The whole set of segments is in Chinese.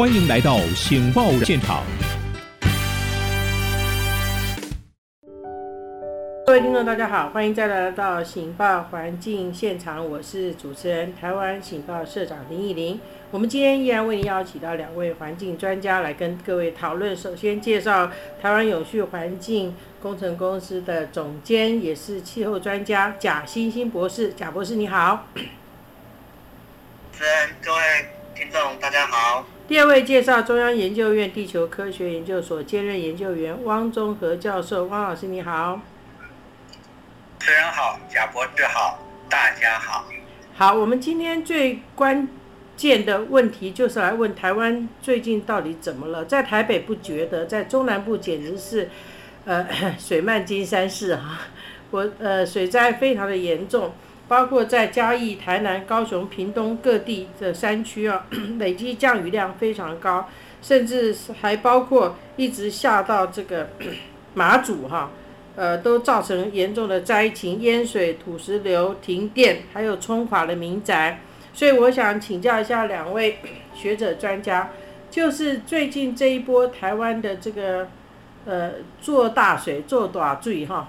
欢迎来到《醒报》现场。各位听众，大家好，欢迎再来到《醒报环境现场》，我是主持人台湾《醒报》社长林义玲。我们今天依然为您邀请到两位环境专家来跟各位讨论。首先介绍台湾永续环境工程公司的总监，也是气候专家贾欣欣博士。贾博士，你好。主持人，各位听众，大家好。第二位介绍中央研究院地球科学研究所兼任研究员汪中和教授。汪老师，你好。主持人好，贾博士好，大家好。好，我们今天最关键的问题就是来问台湾最近到底怎么了？在台北不觉得，在中南部简直是，呃，水漫金山市哈。我呃，水灾非常的严重，包括在嘉义、台南、高雄、屏东各地的山区啊，累积降雨量非常高，甚至还包括一直下到这个 马祖哈，呃，都造成严重的灾情，淹水、土石流、停电，还有冲垮了民宅。所以我想请教一下两位 学者专家，就是最近这一波台湾的这个呃做大水做大水哈，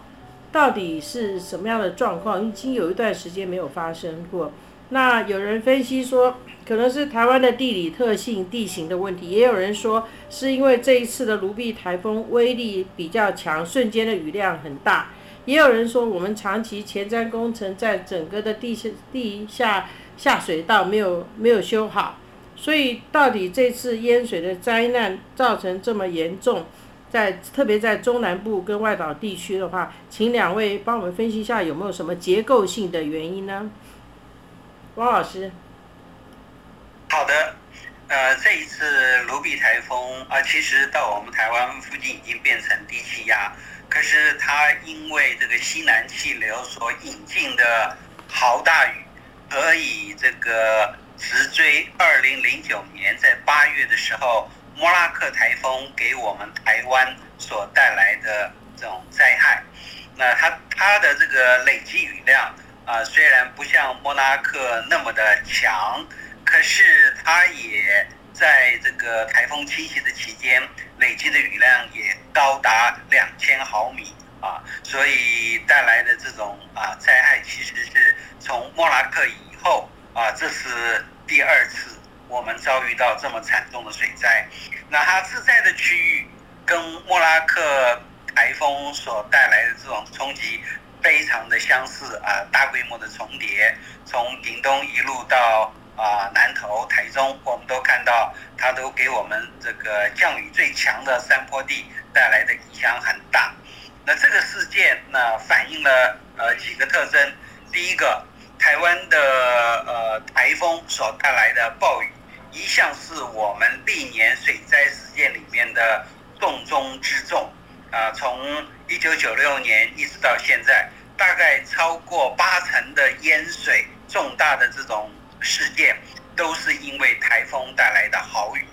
到底是什么样的状况？已经有一段时间没有发生过。那有人分析说，可能是台湾的地理特性、地形的问题；也有人说，是因为这一次的卢碧台风威力比较强，瞬间的雨量很大；也有人说，我们长期前瞻工程在整个的地下地下。下水道没有没有修好，所以到底这次淹水的灾难造成这么严重，在特别在中南部跟外岛地区的话，请两位帮我们分析一下有没有什么结构性的原因呢？汪老师。好的，呃，这一次卢比台风啊，其实到我们台湾附近已经变成低气压，可是它因为这个西南气流所引进的豪大雨。可以这个直追二零零九年在八月的时候，莫拉克台风给我们台湾所带来的这种灾害。那它它的这个累积雨量啊，虽然不像莫拉克那么的强，可是它也在这个台风侵袭的期间，累积的雨量也高达两千毫米啊，所以带来的这种啊灾害其实是从莫拉克以后啊，这是第二次我们遭遇到这么惨重的水灾。那它自在的区域跟莫拉克台风所带来的这种冲击非常的相似啊，大规模的重叠，从屏东一路到啊南投、台中，我们都看到它都给我们这个降雨最强的山坡地带来的影响很大。那这个事件呢，反映了呃几个特征，第一个。台湾的呃台风所带来的暴雨，一向是我们历年水灾事件里面的重中之重啊。从一九九六年一直到现在，大概超过八成的淹水重大的这种事件，都是因为台风带来的好雨。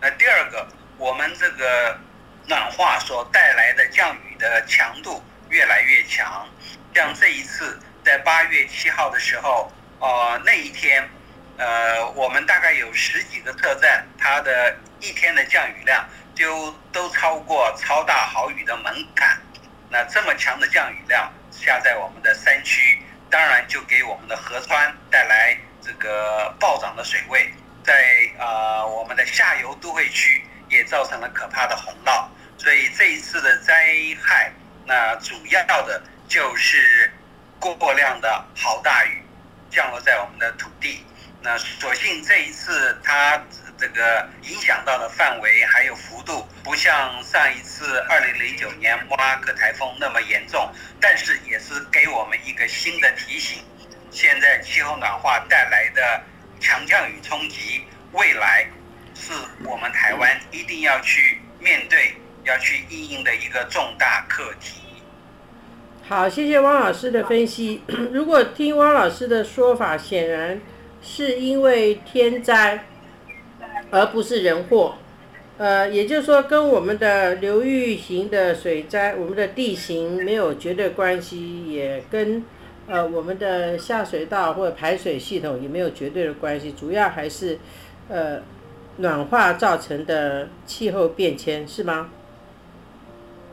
那第二个，我们这个暖化所带来的降雨的强度越来越强，像这一次。在八月七号的时候，呃，那一天，呃，我们大概有十几个特站，它的一天的降雨量就都超过超大豪雨的门槛。那这么强的降雨量下在我们的山区，当然就给我们的河川带来这个暴涨的水位，在呃我们的下游都会区也造成了可怕的洪涝。所以这一次的灾害，那主要的就是。过量的好大雨降落在我们的土地，那所幸这一次它这个影响到的范围还有幅度，不像上一次二零零九年莫拉克台风那么严重，但是也是给我们一个新的提醒。现在气候暖化带来的强降雨冲击，未来是我们台湾一定要去面对、要去应应的一个重大课题。好，谢谢汪老师的分析。如果听汪老师的说法，显然是因为天灾，而不是人祸。呃，也就是说，跟我们的流域型的水灾、我们的地形没有绝对关系，也跟呃我们的下水道或者排水系统也没有绝对的关系。主要还是呃暖化造成的气候变迁，是吗？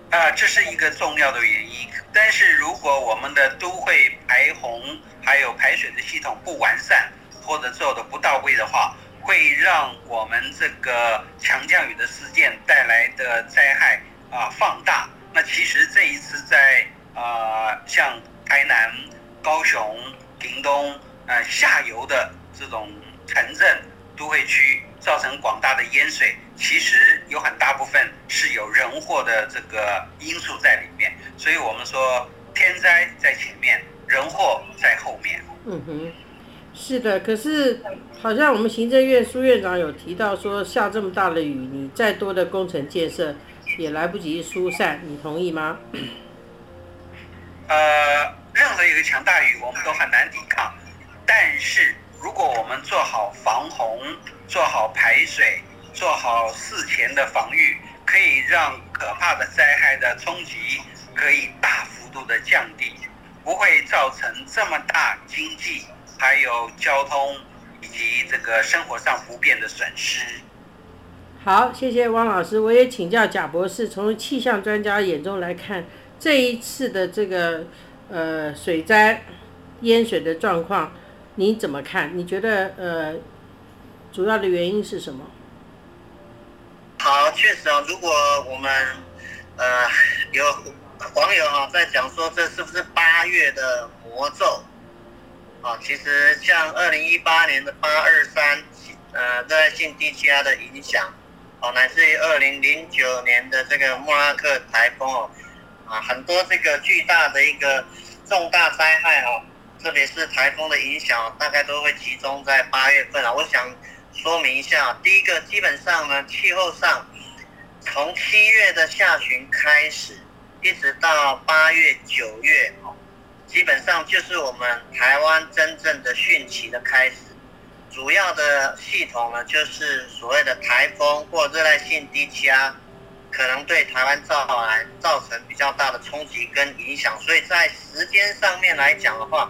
啊，这是一个重要的原因。但是如果我们的都会排洪还有排水的系统不完善，或者做的不到位的话，会让我们这个强降雨的事件带来的灾害啊放大。那其实这一次在啊像台南、高雄、屏东呃下游的这种城镇都会区造成广大的淹水，其实有很大部分是有人祸的这个因素在里面。所以我们说天灾在前面，人祸在后面。嗯哼。是的，可是好像我们行政院苏院长有提到说，下这么大的雨，你再多的工程建设也来不及疏散，你同意吗？呃，任何一个强大雨我们都很难抵抗，但是如果我们做好防洪、做好排水、做好事前的防御，可以让可怕的灾害的冲击可以大幅度的降低，不会造成这么大经济。还有交通以及这个生活上不便的损失。好，谢谢汪老师。我也请教贾博士，从气象专家眼中来看，这一次的这个呃水灾淹水的状况，你怎么看？你觉得呃主要的原因是什么？好，确实啊，如果我们呃有网友啊在讲说，这是不是八月的魔咒？啊，其实像二零一八年的八二三，呃，热带性低气压的影响，哦，乃至于二零零九年的这个莫拉克台风哦，啊，很多这个巨大的一个重大灾害哦，特别是台风的影响，大概都会集中在八月份啊。我想说明一下，第一个，基本上呢，气候上从七月的下旬开始，一直到八月九月哦。基本上就是我们台湾真正的汛期的开始，主要的系统呢，就是所谓的台风或热带性低气压，可能对台湾造来造成比较大的冲击跟影响。所以在时间上面来讲的话，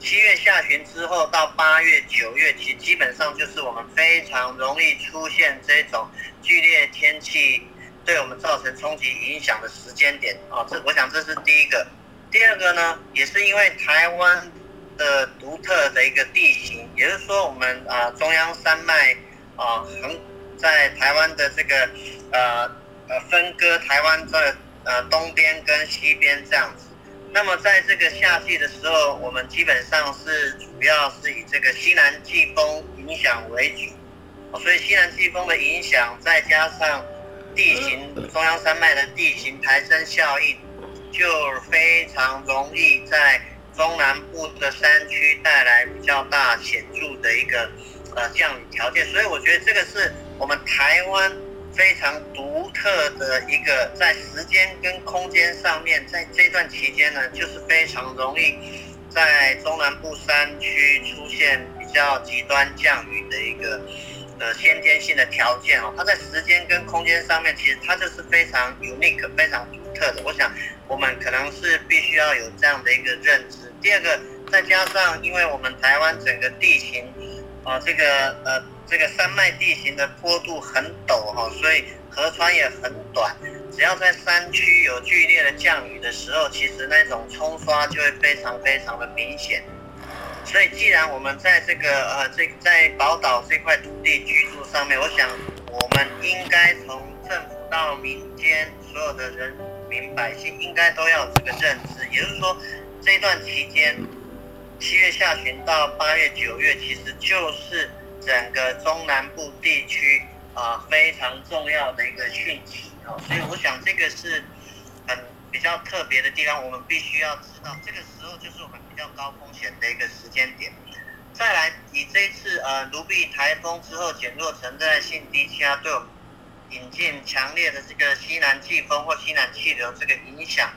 七月下旬之后到八月九月，其基本上就是我们非常容易出现这种剧烈天气对我们造成冲击影响的时间点啊。这我想这是第一个。第二个呢，也是因为台湾的独特的一个地形，也就是说，我们啊中央山脉啊横在台湾的这个呃呃分割台湾的呃东边跟西边这样子。那么在这个夏季的时候，我们基本上是主要是以这个西南季风影响为主，所以西南季风的影响，再加上地形中央山脉的地形抬升效应。就非常容易在中南部的山区带来比较大显著的一个呃降雨条件，所以我觉得这个是我们台湾非常独特的一个在时间跟空间上面，在这段期间呢，就是非常容易在中南部山区出现比较极端降雨的一个呃先天性的条件哦。它在时间跟空间上面，其实它就是非常 unique、非常特的。我想。我们可能是必须要有这样的一个认知。第二个，再加上因为我们台湾整个地形，啊，这个呃这个山脉地形的坡度很陡哈，所以河川也很短。只要在山区有剧烈的降雨的时候，其实那种冲刷就会非常非常的明显。所以，既然我们在这个呃这在宝岛这块土地居住上面，我想我们应该从政府到民间所有的人。民百姓应该都要有这个认知，也就是说，这段期间，七月下旬到八月九月，其实就是整个中南部地区啊非常重要的一个汛期啊，所以我想这个是很比较特别的地方，我们必须要知道，这个时候就是我们比较高风险的一个时间点。再来，以这一次呃卢碧台风之后减弱成热带性低气压对我们。引进强烈的这个西南季风或西南气流，这个影响，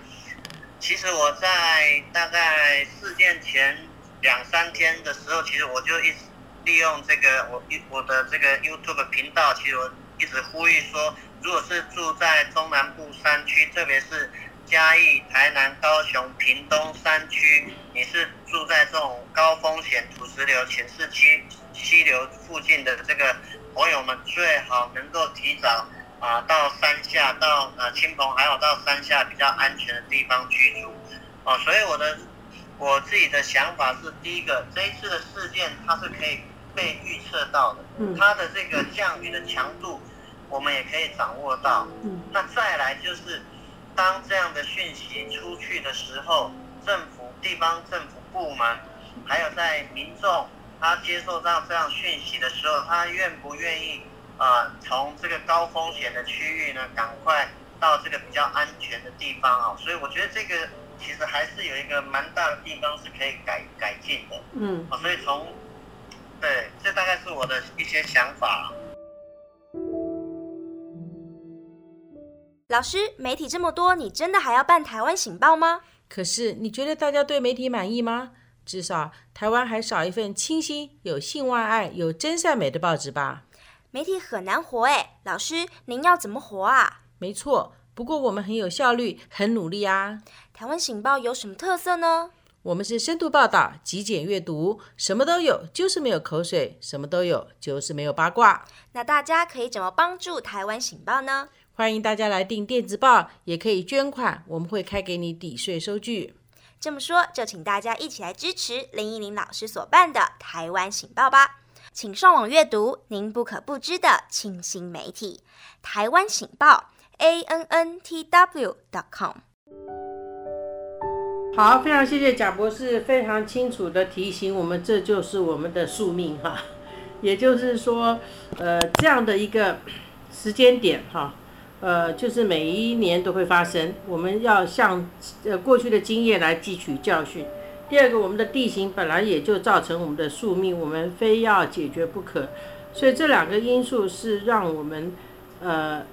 其实我在大概事件前两三天的时候，其实我就一直利用这个我我的这个 YouTube 频道，其实我一直呼吁说，如果是住在中南部山区，特别是嘉义、台南、高雄、屏东山区，你是住在这种高风险土石流、浅市区溪流附近的这个。朋友们最好能够提早啊到山下，到呃亲朋还有到山下比较安全的地方居住。哦，所以我的我自己的想法是，第一个，这一次的事件它是可以被预测到的，嗯它的这个降雨的强度我们也可以掌握到。嗯那再来就是，当这样的讯息出去的时候，政府、地方政府部门，还有在民众他接受到这样讯息的时候，他愿不愿意啊、呃从这个高风险的区域呢，赶快到这个比较安全的地方啊、所以我觉得这个其实还是有一个蛮大的地方是可以改改进的嗯啊、所以从对，这大概是我的一些想法。老师，媒体这么多，你真的还要办台湾醒报吗？可是你觉得大家对媒体满意吗？至少台湾还少一份清新、有性万爱、有真善美的报纸吧？媒体很难活诶，老师，您要怎么活啊？没错，不过我们很有效率，很努力啊。台湾醒报有什么特色呢？我们是深度报道、极简阅读，什么都有，就是没有口水；什么都有，就是没有八卦。那大家可以怎么帮助台湾醒报呢？欢迎大家来订电子报，也可以捐款，我们会开给你抵税收据。这么说，就请大家一起来支持林依林老师所办的台湾醒报吧。请上网阅读您不可不知的清新媒体——台湾醒报 a n n t w dot com。好，非常谢谢贾博士非常清楚的提醒我们，这就是我们的宿命哈。也就是说，呃，这样的一个时间点哈，呃，就是每一年都会发生，我们要向呃过去的经验来汲取教训。第二个，我们的地形本来也就造成我们的宿命，我们非要解决不可。所以这两个因素是让我们呃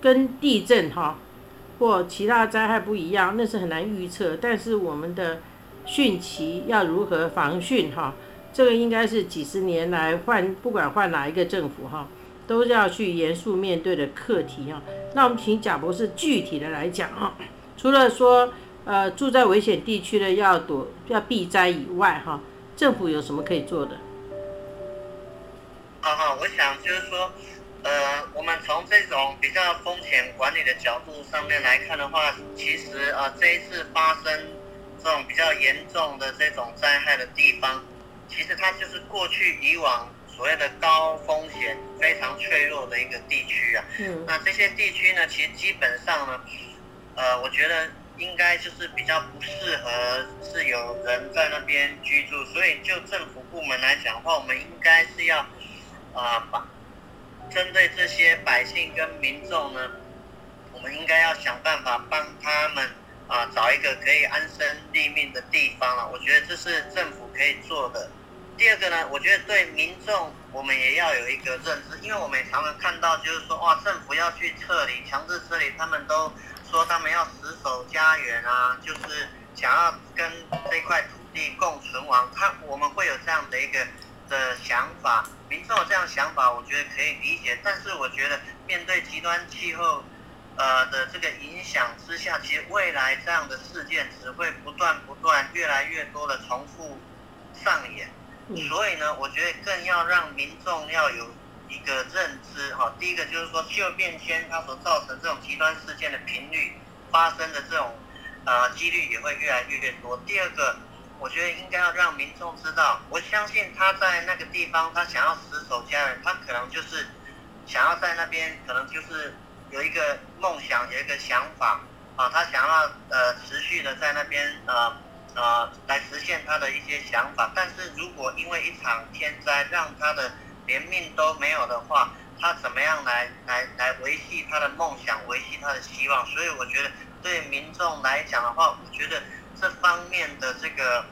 跟地震哈或其他灾害不一样，那是很难预测。但是我们的汛期要如何防汛哈，这个应该是几十年来换不管换哪一个政府哈，都要去严肃面对的课题啊。那我们请贾博士具体的来讲啊，除了说呃住在危险地区的要躲要避灾以外哈，政府有什么可以做的？好好，我想就是说，呃，我们从这种比较风险管理的角度上面来看的话，其实啊、这一次发生这种比较严重的这种灾害的地方，其实它就是过去以往所谓的高风险、非常脆弱的一个地区啊。嗯那这些地区呢，其实基本上呢，呃，我觉得应该就是比较不适合是有人在那边居住，所以就政府部门来讲的话，我们应该是要啊把针对这些百姓跟民众呢，我们应该要想办法帮他们啊找一个可以安身立命的地方了。我觉得这是政府可以做的。第二个呢，我觉得对民众我们也要有一个认知，因为我们常常看到，就是说哇，政府要去撤离、强制撤离，他们都说他们要死守家园啊，就是想要跟这块土地共存亡。他我们会有这样的一个的想法，民众有这样想法，我觉得可以理解。但是我觉得面对极端气候呃的这个影响之下，其实未来这样的事件只会不断不断、越来越多的重复上演。所以呢，我觉得更要让民众要有一个认知哈。第一个就是说，气候变迁它所造成这种极端事件的频率发生的这种呃几率也会越来越多。第二个，我觉得应该要让民众知道，我相信他在那个地方，他想要死守家园，他可能就是想要在那边，可能就是有一个梦想，有一个想法啊，他想要呃持续的在那边呃。呃，来实现他的一些想法。但是如果因为一场天灾让他的连命都没有的话，他怎么样来来来维系他的梦想，维系他的希望？所以我觉得对民众来讲的话，我觉得这方面的这个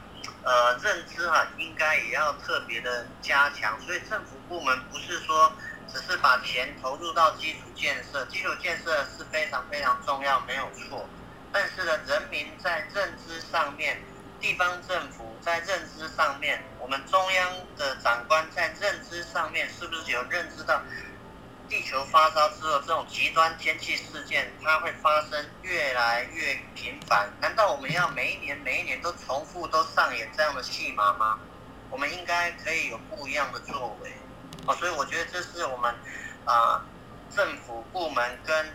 呃认知哈、应该也要特别的加强。所以政府部门不是说只是把钱投入到基础建设，基础建设是非常非常重要，没有错。但是呢，人民在认知上面。地方政府在认知上面，我们中央的长官在认知上面，是不是有认知到地球发烧之后，这种极端天气事件它会发生越来越频繁？难道我们要每一年每一年都重复都上演这样的戏码吗？我们应该可以有不一样的作为。哦，所以我觉得这是我们啊政府部门跟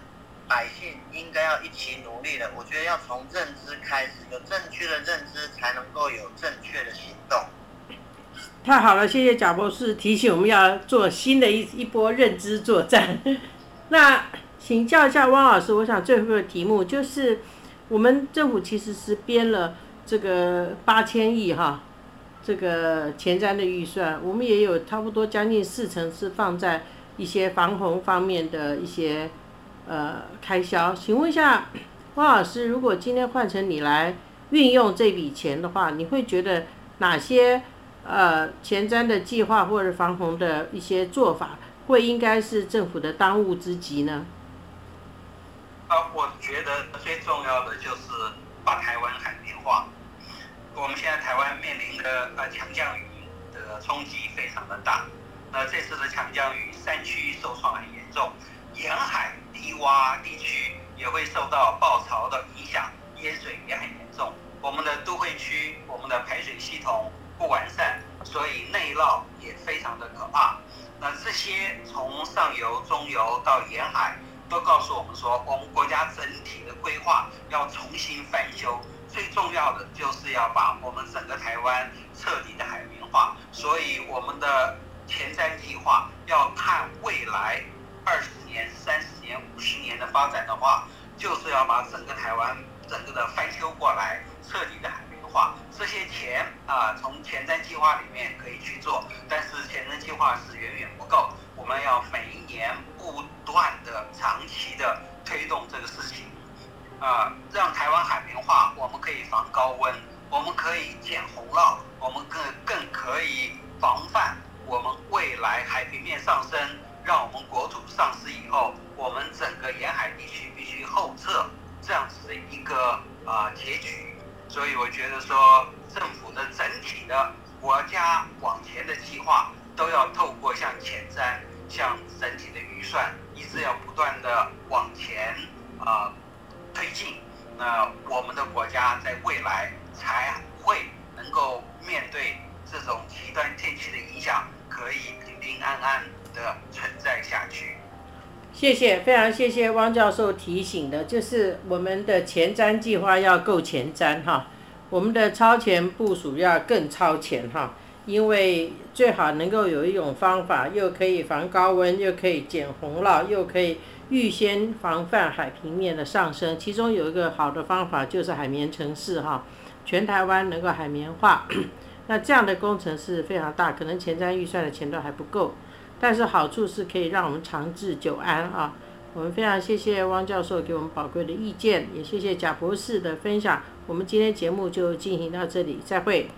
百姓应该要一起努力的。我觉得要从认知开始，有正确的认知，才能够有正确的行动。太好了，谢谢贾博士提醒我们要做新的一一波认知作战。那请教一下汪老师，我想最后的题目就是，我们政府其实是编了这个八千亿哈，这个前瞻的预算，我们也有差不多将近四成是放在一些防洪方面的一些呃开销。请问一下 汪老师，如果今天换成你来运用这笔钱的话，你会觉得哪些？呃，前瞻的计划或者防洪的一些做法，会应该是政府的当务之急呢？啊，我觉得最重要的就是把台湾海绵化。我们现在台湾面临的呃强降雨的冲击非常的大，那这次的强降雨，山区受创很严重，受到暴潮的影响，淹水也很严重。我们的都会区，我们的排水系统。不完善，所以内涝也非常的可怕。那这些从上游、中游到沿海，都告诉我们说，我们国家整体的规划要重新翻修。最重要的就是要把我们整个台湾彻底的海绵化。所以我们的前瞻计划要看未来二十年、三十年、五十年的发展的话，就是要把整个台湾整个的翻修过来，彻底的海绵化。这些钱啊，从前瞻计划里面可以去做，但是前瞻计划是远远不够，我们要每一年不断的、长期的推动这个事情，啊，让台湾海绵化，我们可以防高温，我们可以减洪涝，我们更更可以防范我们未来海平面上升，所以我觉得说，政府的整体的国家往前的计划，都要透过像前瞻、像整体的预算，一直要不断的往前啊推进。那我们的国家在未来才会能够面对这种极端天气的影响，可以平平安安的存在下去。谢谢，非常谢谢汪教授提醒的，就是我们的前瞻计划要够前瞻哈，我们的超前部署要更超前哈，因为最好能够有一种方法，又可以防高温，又可以减洪涝，又可以预先防范海平面的上升。其中有一个好的方法就是海绵城市哈，全台湾能够海绵化，那这样的工程是非常大，可能前瞻预算的钱都还不够。但是好处是可以让我们长治久安啊！我们非常谢谢汪教授给我们宝贵的意见，也谢谢贾博士的分享。我们今天节目就进行到这里，再会。